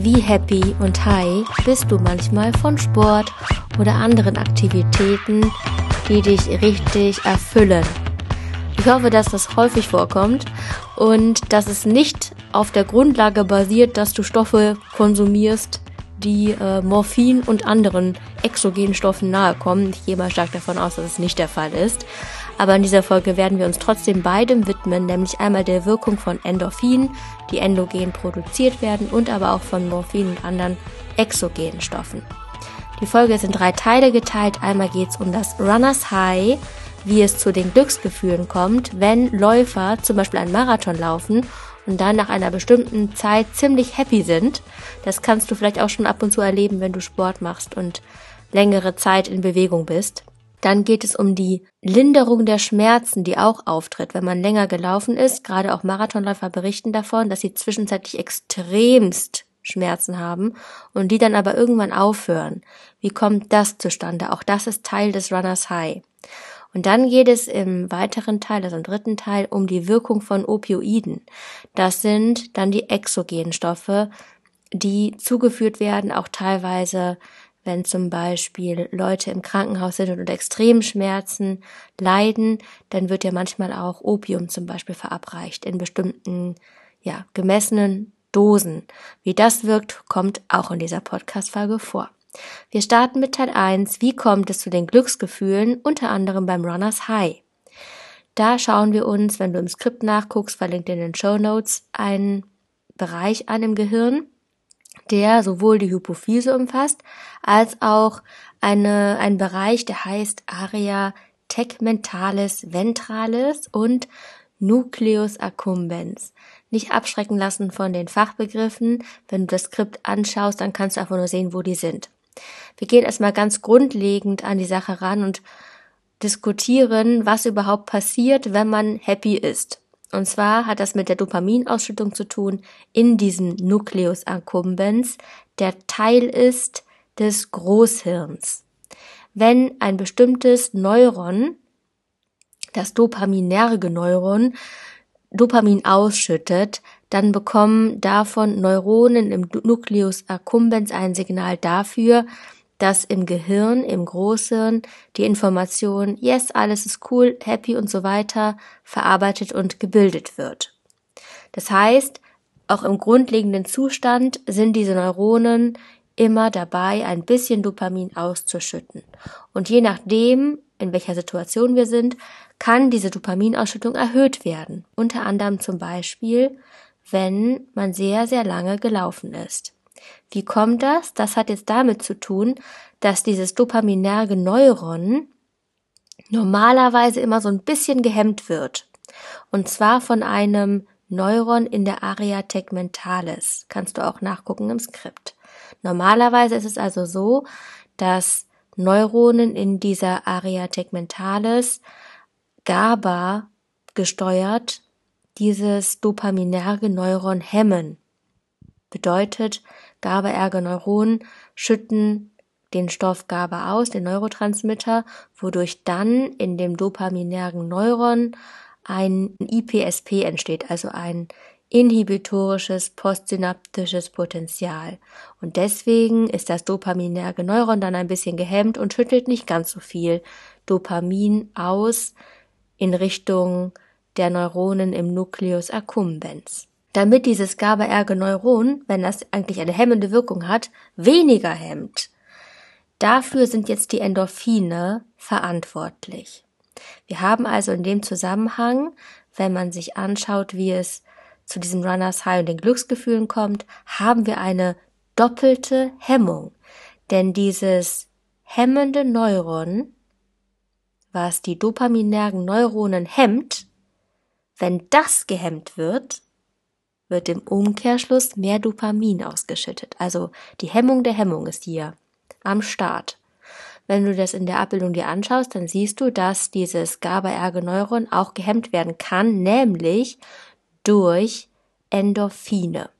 Wie happy und high bist du manchmal von Sport oder anderen Aktivitäten, die dich richtig erfüllen? Ich hoffe, dass das häufig vorkommt und dass es nicht auf der Grundlage basiert, dass du Stoffe konsumierst, die äh, Morphin und anderen exogenen Stoffen nahe kommen. Ich gehe mal stark davon aus, dass es nicht der Fall ist. Aber in dieser Folge werden wir uns trotzdem beidem widmen, nämlich einmal der Wirkung von Endorphin, die endogen produziert werden, und aber auch von Morphin und anderen exogenen Stoffen. Die Folge ist in drei Teile geteilt. Einmal geht es um das Runners High, wie es zu den Glücksgefühlen kommt, wenn Läufer zum Beispiel einen Marathon laufen und dann nach einer bestimmten Zeit ziemlich happy sind. Das kannst du vielleicht auch schon ab und zu erleben, wenn du Sport machst und längere Zeit in Bewegung bist. Dann geht es um die Linderung der Schmerzen, die auch auftritt, wenn man länger gelaufen ist. Gerade auch Marathonläufer berichten davon, dass sie zwischenzeitlich extremst Schmerzen haben und die dann aber irgendwann aufhören. Wie kommt das zustande? Auch das ist Teil des Runners High. Und dann geht es im weiteren Teil, also im dritten Teil, um die Wirkung von Opioiden. Das sind dann die exogenen Stoffe, die zugeführt werden, auch teilweise wenn zum Beispiel Leute im Krankenhaus sind und unter extremen Schmerzen leiden, dann wird ja manchmal auch Opium zum Beispiel verabreicht in bestimmten, ja, gemessenen Dosen. Wie das wirkt, kommt auch in dieser Podcast-Folge vor. Wir starten mit Teil 1. Wie kommt es zu den Glücksgefühlen, unter anderem beim Runners High? Da schauen wir uns, wenn du im Skript nachguckst, verlinkt in den Show Notes, einen Bereich an im Gehirn, der sowohl die Hypophyse umfasst, als auch eine, ein Bereich, der heißt Area tegmentalis ventralis und Nucleus accumbens. Nicht abschrecken lassen von den Fachbegriffen. Wenn du das Skript anschaust, dann kannst du einfach nur sehen, wo die sind. Wir gehen erstmal ganz grundlegend an die Sache ran und diskutieren, was überhaupt passiert, wenn man happy ist. Und zwar hat das mit der Dopaminausschüttung zu tun in diesem Nucleus accumbens, der Teil ist des Großhirns. Wenn ein bestimmtes Neuron, das dopaminerge Neuron, Dopamin ausschüttet, dann bekommen davon Neuronen im Nucleus accumbens ein Signal dafür, dass im Gehirn, im Großhirn, die Information, yes, alles ist cool, happy und so weiter, verarbeitet und gebildet wird. Das heißt, auch im grundlegenden Zustand sind diese Neuronen immer dabei, ein bisschen Dopamin auszuschütten. Und je nachdem, in welcher Situation wir sind, kann diese Dopaminausschüttung erhöht werden. Unter anderem zum Beispiel, wenn man sehr, sehr lange gelaufen ist. Wie kommt das? Das hat jetzt damit zu tun, dass dieses dopaminerge Neuron normalerweise immer so ein bisschen gehemmt wird. Und zwar von einem Neuron in der Area tegmentalis. Kannst du auch nachgucken im Skript. Normalerweise ist es also so, dass Neuronen in dieser Area tegmentalis GABA gesteuert dieses dopaminerge Neuron hemmen. Bedeutet, GABAerge Neuronen schütten den Stoff GABA aus, den Neurotransmitter, wodurch dann in dem dopaminergen Neuron ein IPSP entsteht, also ein inhibitorisches postsynaptisches Potenzial. Und deswegen ist das dopaminerge Neuron dann ein bisschen gehemmt und schüttelt nicht ganz so viel Dopamin aus in Richtung der Neuronen im Nucleus accumbens damit dieses GABAerge Neuron, wenn das eigentlich eine hemmende Wirkung hat, weniger hemmt. Dafür sind jetzt die Endorphine verantwortlich. Wir haben also in dem Zusammenhang, wenn man sich anschaut, wie es zu diesem Runners High und den Glücksgefühlen kommt, haben wir eine doppelte Hemmung. Denn dieses hemmende Neuron, was die dopaminergen Neuronen hemmt, wenn das gehemmt wird, wird im Umkehrschluss mehr Dopamin ausgeschüttet. Also die Hemmung der Hemmung ist hier am Start. Wenn du das in der Abbildung dir anschaust, dann siehst du, dass dieses GABAerge-Neuron auch gehemmt werden kann, nämlich durch Endorphine.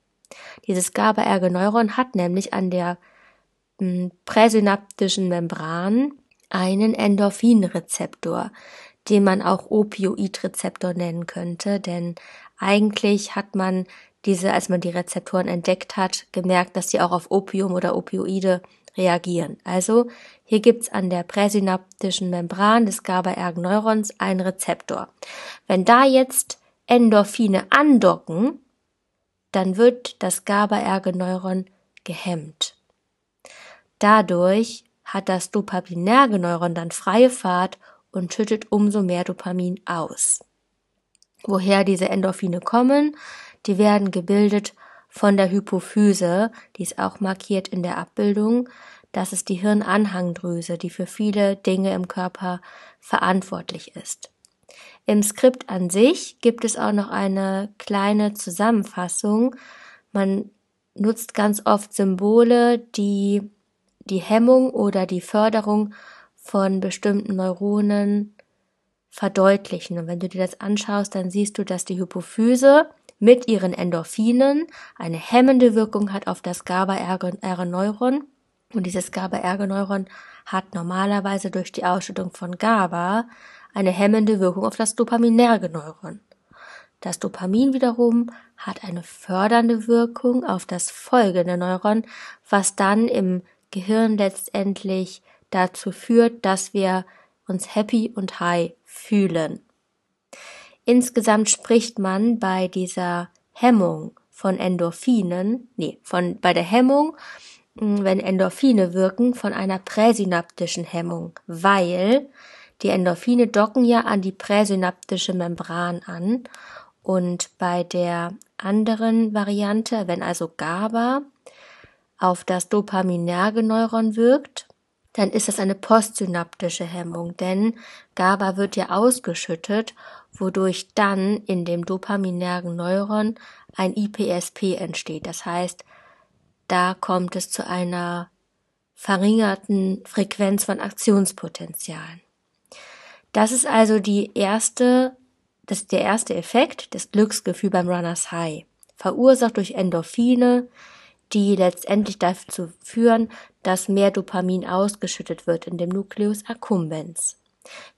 Dieses GABAerge-Neuron hat nämlich an der hm, präsynaptischen Membran einen Endorphinrezeptor, den man auch Opioidrezeptor nennen könnte, denn eigentlich hat man diese, als man die Rezeptoren entdeckt hat, gemerkt, dass sie auch auf Opium oder Opioide reagieren. Also hier gibt's an der präsynaptischen Membran des GABA-Erg-Neurons einen Rezeptor. Wenn da jetzt Endorphine andocken, dann wird das GABA-Erg-Neuron gehemmt. Dadurch hat das dopaminerge Neuron dann freie Fahrt und schüttet umso mehr Dopamin aus. Woher diese Endorphine kommen, die werden gebildet von der Hypophyse, die ist auch markiert in der Abbildung. Das ist die Hirnanhangdrüse, die für viele Dinge im Körper verantwortlich ist. Im Skript an sich gibt es auch noch eine kleine Zusammenfassung. Man nutzt ganz oft Symbole, die die Hemmung oder die Förderung von bestimmten Neuronen verdeutlichen. Und wenn du dir das anschaust, dann siehst du, dass die Hypophyse mit ihren Endorphinen eine hemmende Wirkung hat auf das GABA-R-Neuron. Und dieses GABA-R-Neuron hat normalerweise durch die Ausschüttung von GABA eine hemmende Wirkung auf das dopaminerge Neuron. Das Dopamin wiederum hat eine fördernde Wirkung auf das folgende Neuron, was dann im Gehirn letztendlich dazu führt, dass wir uns happy und high fühlen. Insgesamt spricht man bei dieser Hemmung von Endorphinen, nee, von, bei der Hemmung, hm, wenn Endorphine wirken, von einer präsynaptischen Hemmung, weil die Endorphine docken ja an die präsynaptische Membran an und bei der anderen Variante, wenn also GABA auf das dopaminerge Neuron wirkt, dann ist das eine postsynaptische Hemmung, denn GABA wird ja ausgeschüttet, wodurch dann in dem dopaminergen Neuron ein IPSP entsteht. Das heißt, da kommt es zu einer verringerten Frequenz von Aktionspotenzialen. Das ist also die erste, das der erste Effekt des Glücksgefühls beim Runners High. Verursacht durch Endorphine, die letztendlich dazu führen, dass mehr Dopamin ausgeschüttet wird in dem Nucleus accumbens.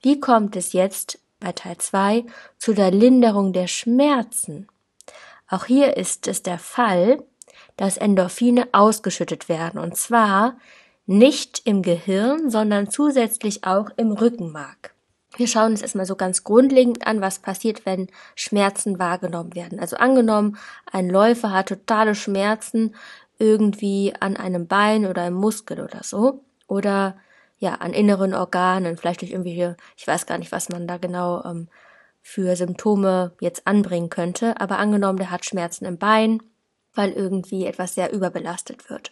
Wie kommt es jetzt bei Teil 2 zu der Linderung der Schmerzen? Auch hier ist es der Fall, dass Endorphine ausgeschüttet werden und zwar nicht im Gehirn, sondern zusätzlich auch im Rückenmark. Wir schauen uns erstmal so ganz grundlegend an, was passiert, wenn Schmerzen wahrgenommen werden. Also angenommen, ein Läufer hat totale Schmerzen irgendwie an einem Bein oder einem Muskel oder so. Oder ja, an inneren Organen, vielleicht durch irgendwelche, ich weiß gar nicht, was man da genau ähm, für Symptome jetzt anbringen könnte, aber angenommen, der hat Schmerzen im Bein, weil irgendwie etwas sehr überbelastet wird.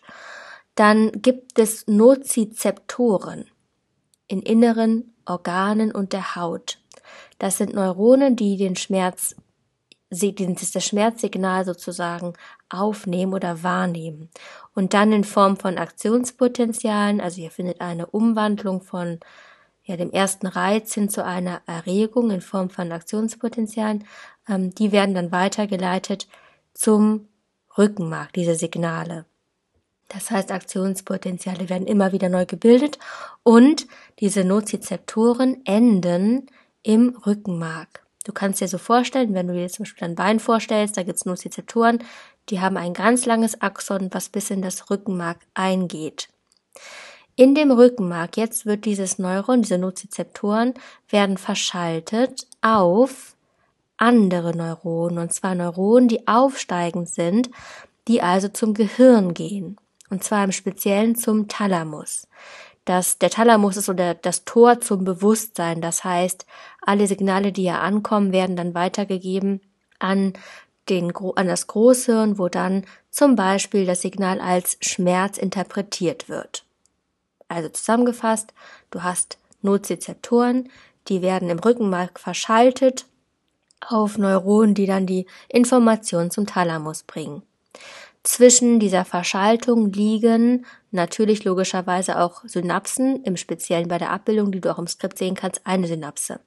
Dann gibt es Nozizeptoren in inneren Organen und der Haut. Das sind Neuronen, die den Schmerz, das Schmerzsignal sozusagen aufnehmen oder wahrnehmen. Und dann in Form von Aktionspotenzialen, also hier findet eine Umwandlung von ja, dem ersten Reiz hin zu einer Erregung in Form von Aktionspotenzialen, ähm, die werden dann weitergeleitet zum Rückenmark, diese Signale. Das heißt, Aktionspotenziale werden immer wieder neu gebildet und diese Nozizeptoren enden im Rückenmark. Du kannst dir so vorstellen, wenn du dir zum Beispiel dein Bein vorstellst, da gibt es Nozizeptoren, die haben ein ganz langes Axon, was bis in das Rückenmark eingeht. In dem Rückenmark, jetzt wird dieses Neuron, diese Nozizeptoren, werden verschaltet auf andere Neuronen, und zwar Neuronen, die aufsteigend sind, die also zum Gehirn gehen und zwar im Speziellen zum Thalamus. Das, der Thalamus ist so der, das Tor zum Bewusstsein. Das heißt, alle Signale, die hier ankommen, werden dann weitergegeben an, den, an das Großhirn, wo dann zum Beispiel das Signal als Schmerz interpretiert wird. Also zusammengefasst, du hast Nozizeptoren, die werden im Rückenmark verschaltet auf Neuronen, die dann die Information zum Thalamus bringen. Zwischen dieser Verschaltung liegen natürlich logischerweise auch Synapsen, im Speziellen bei der Abbildung, die du auch im Skript sehen kannst, eine Synapse.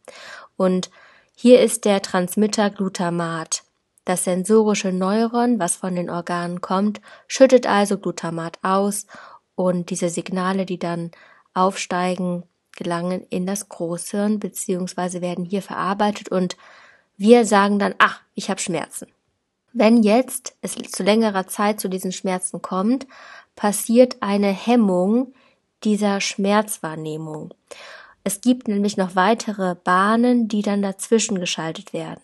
Und hier ist der Transmitter Glutamat. Das sensorische Neuron, was von den Organen kommt, schüttet also Glutamat aus und diese Signale, die dann aufsteigen, gelangen in das Großhirn beziehungsweise werden hier verarbeitet und wir sagen dann, ach, ich habe Schmerzen. Wenn jetzt es zu längerer Zeit zu diesen Schmerzen kommt, passiert eine Hemmung dieser Schmerzwahrnehmung. Es gibt nämlich noch weitere Bahnen, die dann dazwischen geschaltet werden.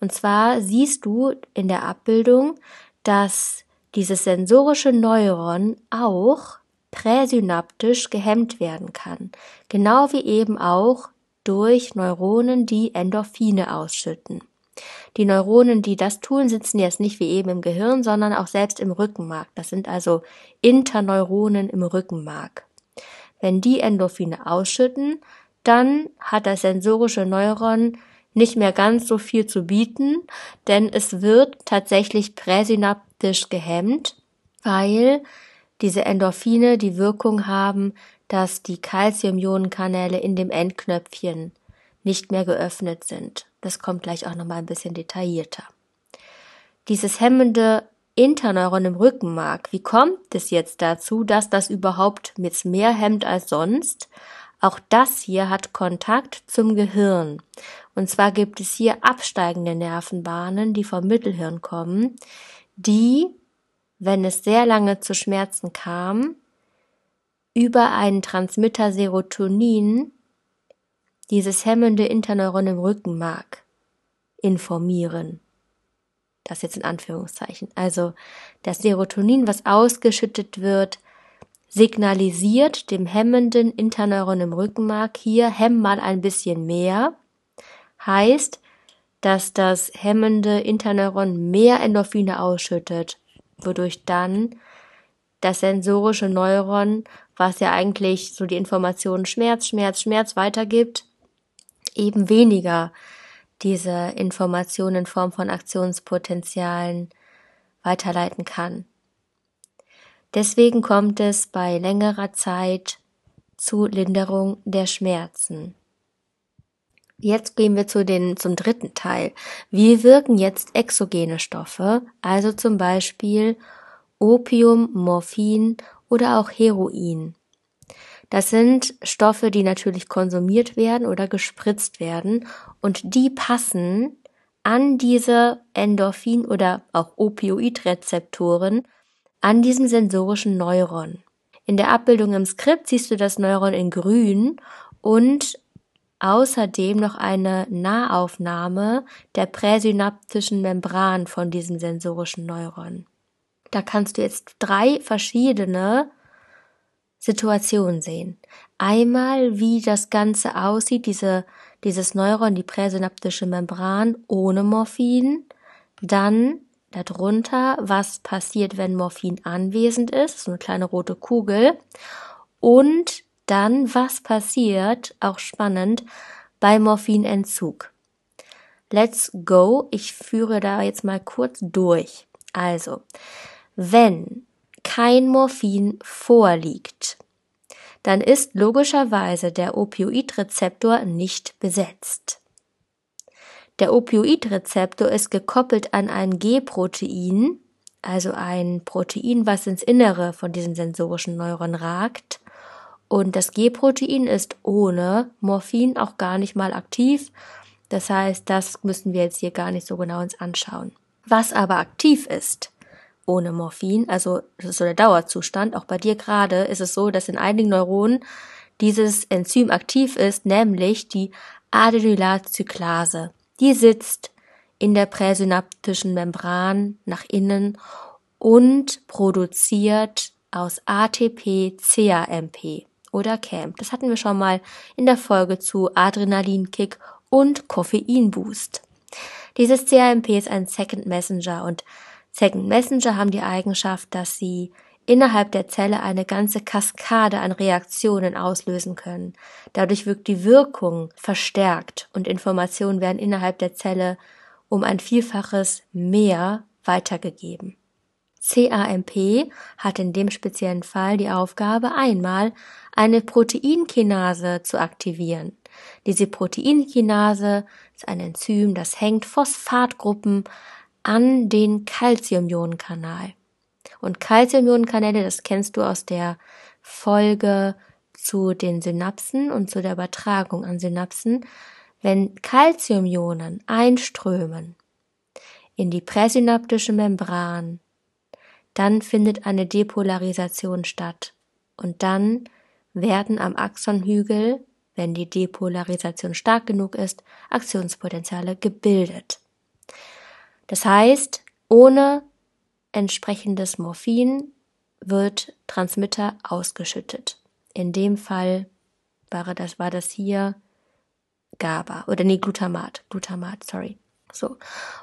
Und zwar siehst du in der Abbildung, dass dieses sensorische Neuron auch präsynaptisch gehemmt werden kann. Genau wie eben auch durch Neuronen, die Endorphine ausschütten. Die Neuronen, die das tun, sitzen jetzt nicht wie eben im Gehirn, sondern auch selbst im Rückenmark. Das sind also Interneuronen im Rückenmark. Wenn die Endorphine ausschütten, dann hat das sensorische Neuron nicht mehr ganz so viel zu bieten, denn es wird tatsächlich präsynaptisch gehemmt, weil diese Endorphine die Wirkung haben, dass die Calciumionenkanäle in dem Endknöpfchen nicht mehr geöffnet sind. Das kommt gleich auch nochmal ein bisschen detaillierter. Dieses hemmende Interneuron im Rückenmark, wie kommt es jetzt dazu, dass das überhaupt mit mehr hemmt als sonst? Auch das hier hat Kontakt zum Gehirn. Und zwar gibt es hier absteigende Nervenbahnen, die vom Mittelhirn kommen, die, wenn es sehr lange zu Schmerzen kam, über einen Transmitter Serotonin dieses hemmende Interneuron im Rückenmark informieren. Das jetzt in Anführungszeichen. Also das Serotonin, was ausgeschüttet wird, signalisiert dem hemmenden Interneuron im Rückenmark hier, hemm mal ein bisschen mehr. Heißt, dass das hemmende Interneuron mehr Endorphine ausschüttet, wodurch dann das sensorische Neuron, was ja eigentlich so die Informationen Schmerz, Schmerz, Schmerz weitergibt, eben weniger diese Informationen in Form von Aktionspotenzialen weiterleiten kann. Deswegen kommt es bei längerer Zeit zu Linderung der Schmerzen. Jetzt gehen wir zu den, zum dritten Teil. Wie wirken jetzt exogene Stoffe, also zum Beispiel Opium, Morphin oder auch Heroin? Das sind Stoffe, die natürlich konsumiert werden oder gespritzt werden und die passen an diese Endorphin- oder auch Opioidrezeptoren an diesem sensorischen Neuron. In der Abbildung im Skript siehst du das Neuron in grün und außerdem noch eine Nahaufnahme der präsynaptischen Membran von diesem sensorischen Neuron. Da kannst du jetzt drei verschiedene Situation sehen. Einmal, wie das Ganze aussieht, diese, dieses Neuron, die präsynaptische Membran ohne Morphin. Dann darunter, was passiert, wenn Morphin anwesend ist, so eine kleine rote Kugel. Und dann, was passiert, auch spannend, bei Morphinentzug. Let's go. Ich führe da jetzt mal kurz durch. Also, wenn kein Morphin vorliegt, dann ist logischerweise der Opioidrezeptor nicht besetzt. Der Opioidrezeptor ist gekoppelt an ein G-Protein, also ein Protein, was ins Innere von diesem sensorischen Neuron ragt. Und das G-Protein ist ohne Morphin auch gar nicht mal aktiv. Das heißt, das müssen wir jetzt hier gar nicht so genau uns anschauen. Was aber aktiv ist, ohne Morphin, also das ist so der Dauerzustand. Auch bei dir gerade ist es so, dass in einigen Neuronen dieses Enzym aktiv ist, nämlich die Adenylatzyklase. Die sitzt in der präsynaptischen Membran nach innen und produziert aus ATP CAMP oder CAMP. Das hatten wir schon mal in der Folge zu Adrenalinkick und Koffeinboost. Dieses CAMP ist ein Second Messenger und Second Messenger haben die Eigenschaft, dass sie innerhalb der Zelle eine ganze Kaskade an Reaktionen auslösen können. Dadurch wirkt die Wirkung verstärkt und Informationen werden innerhalb der Zelle um ein Vielfaches mehr weitergegeben. CAMP hat in dem speziellen Fall die Aufgabe, einmal eine Proteinkinase zu aktivieren. Diese Proteinkinase ist ein Enzym, das hängt Phosphatgruppen an den Calciumionenkanal. Und Calciumionenkanäle, das kennst du aus der Folge zu den Synapsen und zu der Übertragung an Synapsen. Wenn Calciumionen einströmen in die präsynaptische Membran. Dann findet eine Depolarisation statt. Und dann werden am Axonhügel, wenn die Depolarisation stark genug ist, Aktionspotenziale gebildet. Das heißt, ohne entsprechendes Morphin wird Transmitter ausgeschüttet. In dem Fall war das, war das hier GABA oder nee, Glutamat, Glutamat, sorry. So.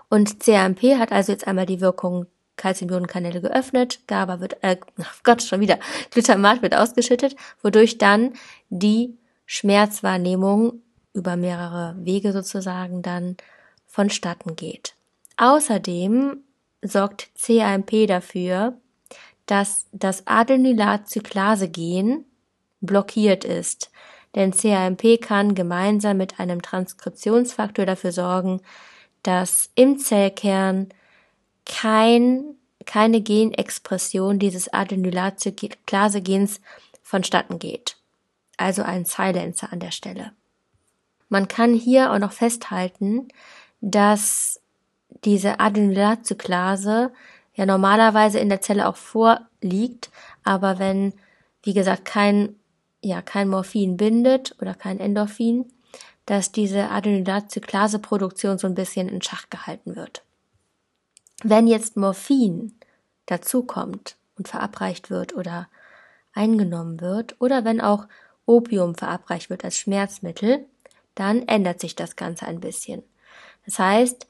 Und CAMP hat also jetzt einmal die Wirkung Calciumionenkanäle geöffnet, GABA wird, äh, oh Gott, schon wieder, Glutamat wird ausgeschüttet, wodurch dann die Schmerzwahrnehmung über mehrere Wege sozusagen dann vonstatten geht. Außerdem sorgt CAMP dafür, dass das Adenylatzyklase-Gen blockiert ist. Denn CAMP kann gemeinsam mit einem Transkriptionsfaktor dafür sorgen, dass im Zellkern kein, keine Genexpression dieses Adenylatzyklase-Gens vonstatten geht. Also ein Silencer an der Stelle. Man kann hier auch noch festhalten, dass diese Adenylatzyklase ja normalerweise in der Zelle auch vorliegt, aber wenn, wie gesagt, kein, ja, kein Morphin bindet oder kein Endorphin, dass diese Adenylatzyklase-Produktion so ein bisschen in Schach gehalten wird. Wenn jetzt Morphin dazukommt und verabreicht wird oder eingenommen wird oder wenn auch Opium verabreicht wird als Schmerzmittel, dann ändert sich das Ganze ein bisschen. Das heißt,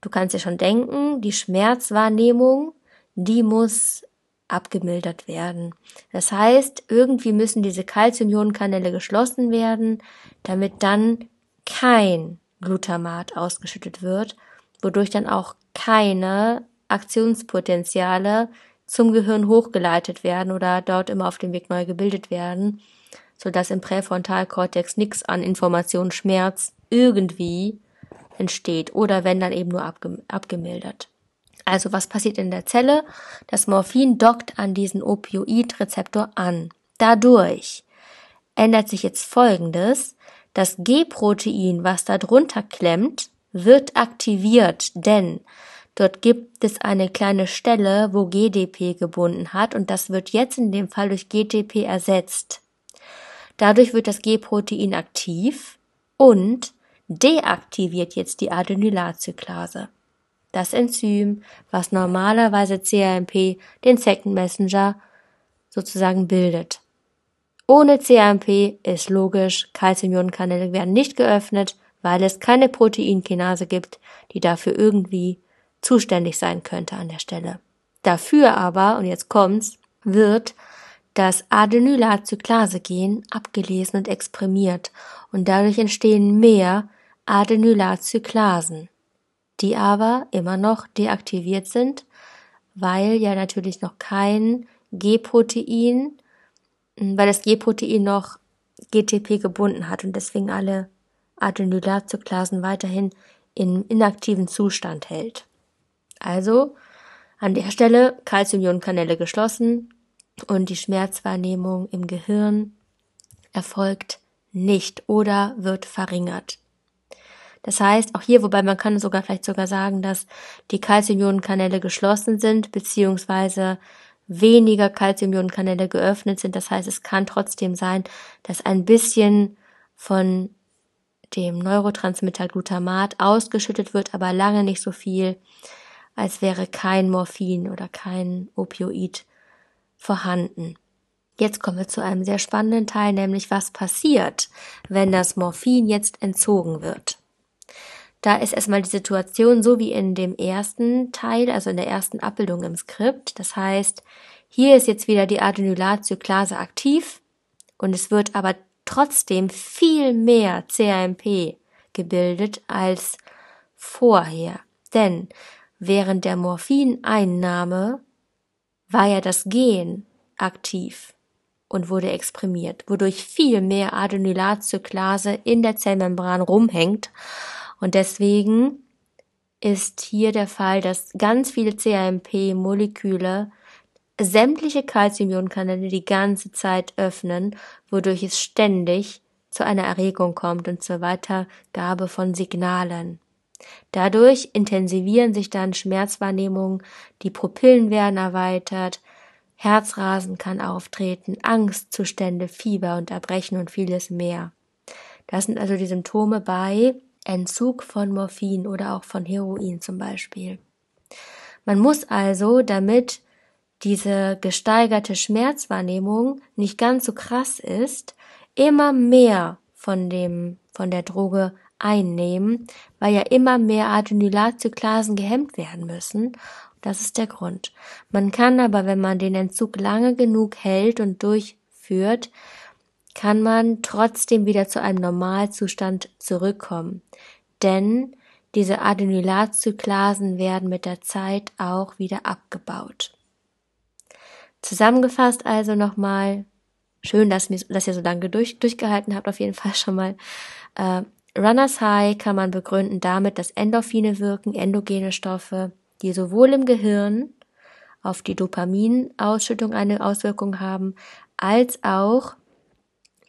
Du kannst dir schon denken, die Schmerzwahrnehmung, die muss abgemildert werden. Das heißt, irgendwie müssen diese Calciumionenkanäle geschlossen werden, damit dann kein Glutamat ausgeschüttet wird, wodurch dann auch keine Aktionspotenziale zum Gehirn hochgeleitet werden oder dort immer auf dem Weg neu gebildet werden, sodass im Präfrontalkortex nichts an Information Schmerz irgendwie entsteht oder wenn dann eben nur abge abgemildert. Also was passiert in der Zelle? Das Morphin dockt an diesen Opioidrezeptor an. Dadurch ändert sich jetzt Folgendes. Das G-Protein, was da drunter klemmt, wird aktiviert, denn dort gibt es eine kleine Stelle, wo GDP gebunden hat und das wird jetzt in dem Fall durch GTP ersetzt. Dadurch wird das G-Protein aktiv und deaktiviert jetzt die Adenylatzyklase. Das Enzym, was normalerweise CAMP, den Second Messenger, sozusagen bildet. Ohne CAMP ist logisch, Calciumionenkanäle werden nicht geöffnet, weil es keine Proteinkinase gibt, die dafür irgendwie zuständig sein könnte an der Stelle. Dafür aber, und jetzt kommt's, wird das Adenylatzyklase-Gen abgelesen und exprimiert und dadurch entstehen mehr Adenylatzyklasen, die aber immer noch deaktiviert sind, weil ja natürlich noch kein G-Protein, weil das G-Protein noch GTP gebunden hat und deswegen alle Adenylatzyklasen weiterhin in inaktiven Zustand hält. Also an der Stelle Calciumionenkanäle geschlossen und die Schmerzwahrnehmung im Gehirn erfolgt nicht oder wird verringert. Das heißt, auch hier, wobei man kann sogar vielleicht sogar sagen, dass die Calciumionenkanäle geschlossen sind, beziehungsweise weniger Calciumionenkanäle geöffnet sind. Das heißt, es kann trotzdem sein, dass ein bisschen von dem Neurotransmitter Glutamat ausgeschüttet wird, aber lange nicht so viel, als wäre kein Morphin oder kein Opioid vorhanden. Jetzt kommen wir zu einem sehr spannenden Teil, nämlich was passiert, wenn das Morphin jetzt entzogen wird. Da ist erstmal die Situation so wie in dem ersten Teil, also in der ersten Abbildung im Skript. Das heißt, hier ist jetzt wieder die Adenylatzyklase aktiv und es wird aber trotzdem viel mehr CAMP gebildet als vorher. Denn während der Morphineinnahme war ja das Gen aktiv und wurde exprimiert, wodurch viel mehr Adenylatzyklase in der Zellmembran rumhängt und deswegen ist hier der Fall, dass ganz viele CAMP-Moleküle sämtliche Calciumionenkanäle die ganze Zeit öffnen, wodurch es ständig zu einer Erregung kommt und zur Weitergabe von Signalen. Dadurch intensivieren sich dann Schmerzwahrnehmungen, die Pupillen werden erweitert, Herzrasen kann auftreten, Angstzustände, Fieber und Erbrechen und vieles mehr. Das sind also die Symptome bei Entzug von Morphin oder auch von Heroin zum Beispiel. Man muss also, damit diese gesteigerte Schmerzwahrnehmung nicht ganz so krass ist, immer mehr von dem, von der Droge einnehmen, weil ja immer mehr Adenylatzyklasen gehemmt werden müssen. Das ist der Grund. Man kann aber, wenn man den Entzug lange genug hält und durchführt, kann man trotzdem wieder zu einem Normalzustand zurückkommen. Denn diese Adenylatzyklasen werden mit der Zeit auch wieder abgebaut. Zusammengefasst also nochmal, schön, dass, dass ihr so lange durch, durchgehalten habt, auf jeden Fall schon mal. Äh, Runners High kann man begründen damit, dass Endorphine wirken, endogene Stoffe, die sowohl im Gehirn auf die Dopaminausschüttung eine Auswirkung haben, als auch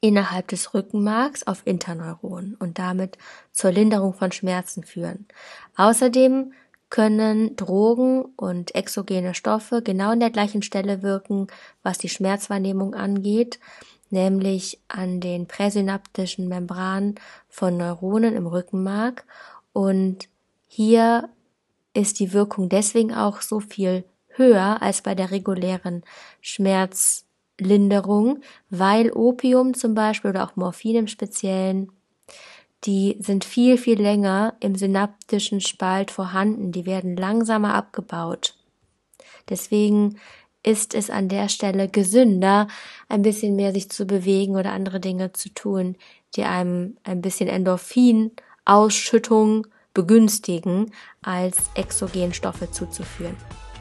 innerhalb des Rückenmarks auf Interneuronen und damit zur Linderung von Schmerzen führen. Außerdem können Drogen und exogene Stoffe genau an der gleichen Stelle wirken, was die Schmerzwahrnehmung angeht, nämlich an den präsynaptischen Membranen von Neuronen im Rückenmark. Und hier ist die Wirkung deswegen auch so viel höher als bei der regulären Schmerz Linderung, weil Opium zum Beispiel oder auch Morphin im Speziellen, die sind viel, viel länger im synaptischen Spalt vorhanden, die werden langsamer abgebaut. Deswegen ist es an der Stelle gesünder, ein bisschen mehr sich zu bewegen oder andere Dinge zu tun, die einem ein bisschen Endorphin-Ausschüttung begünstigen, als Exogenstoffe zuzuführen.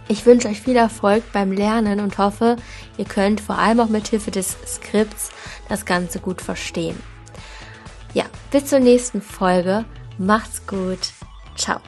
Ich wünsche euch viel Erfolg beim Lernen und hoffe, ihr könnt vor allem auch mit Hilfe des Skripts das Ganze gut verstehen. Ja, bis zur nächsten Folge. Macht's gut. Ciao.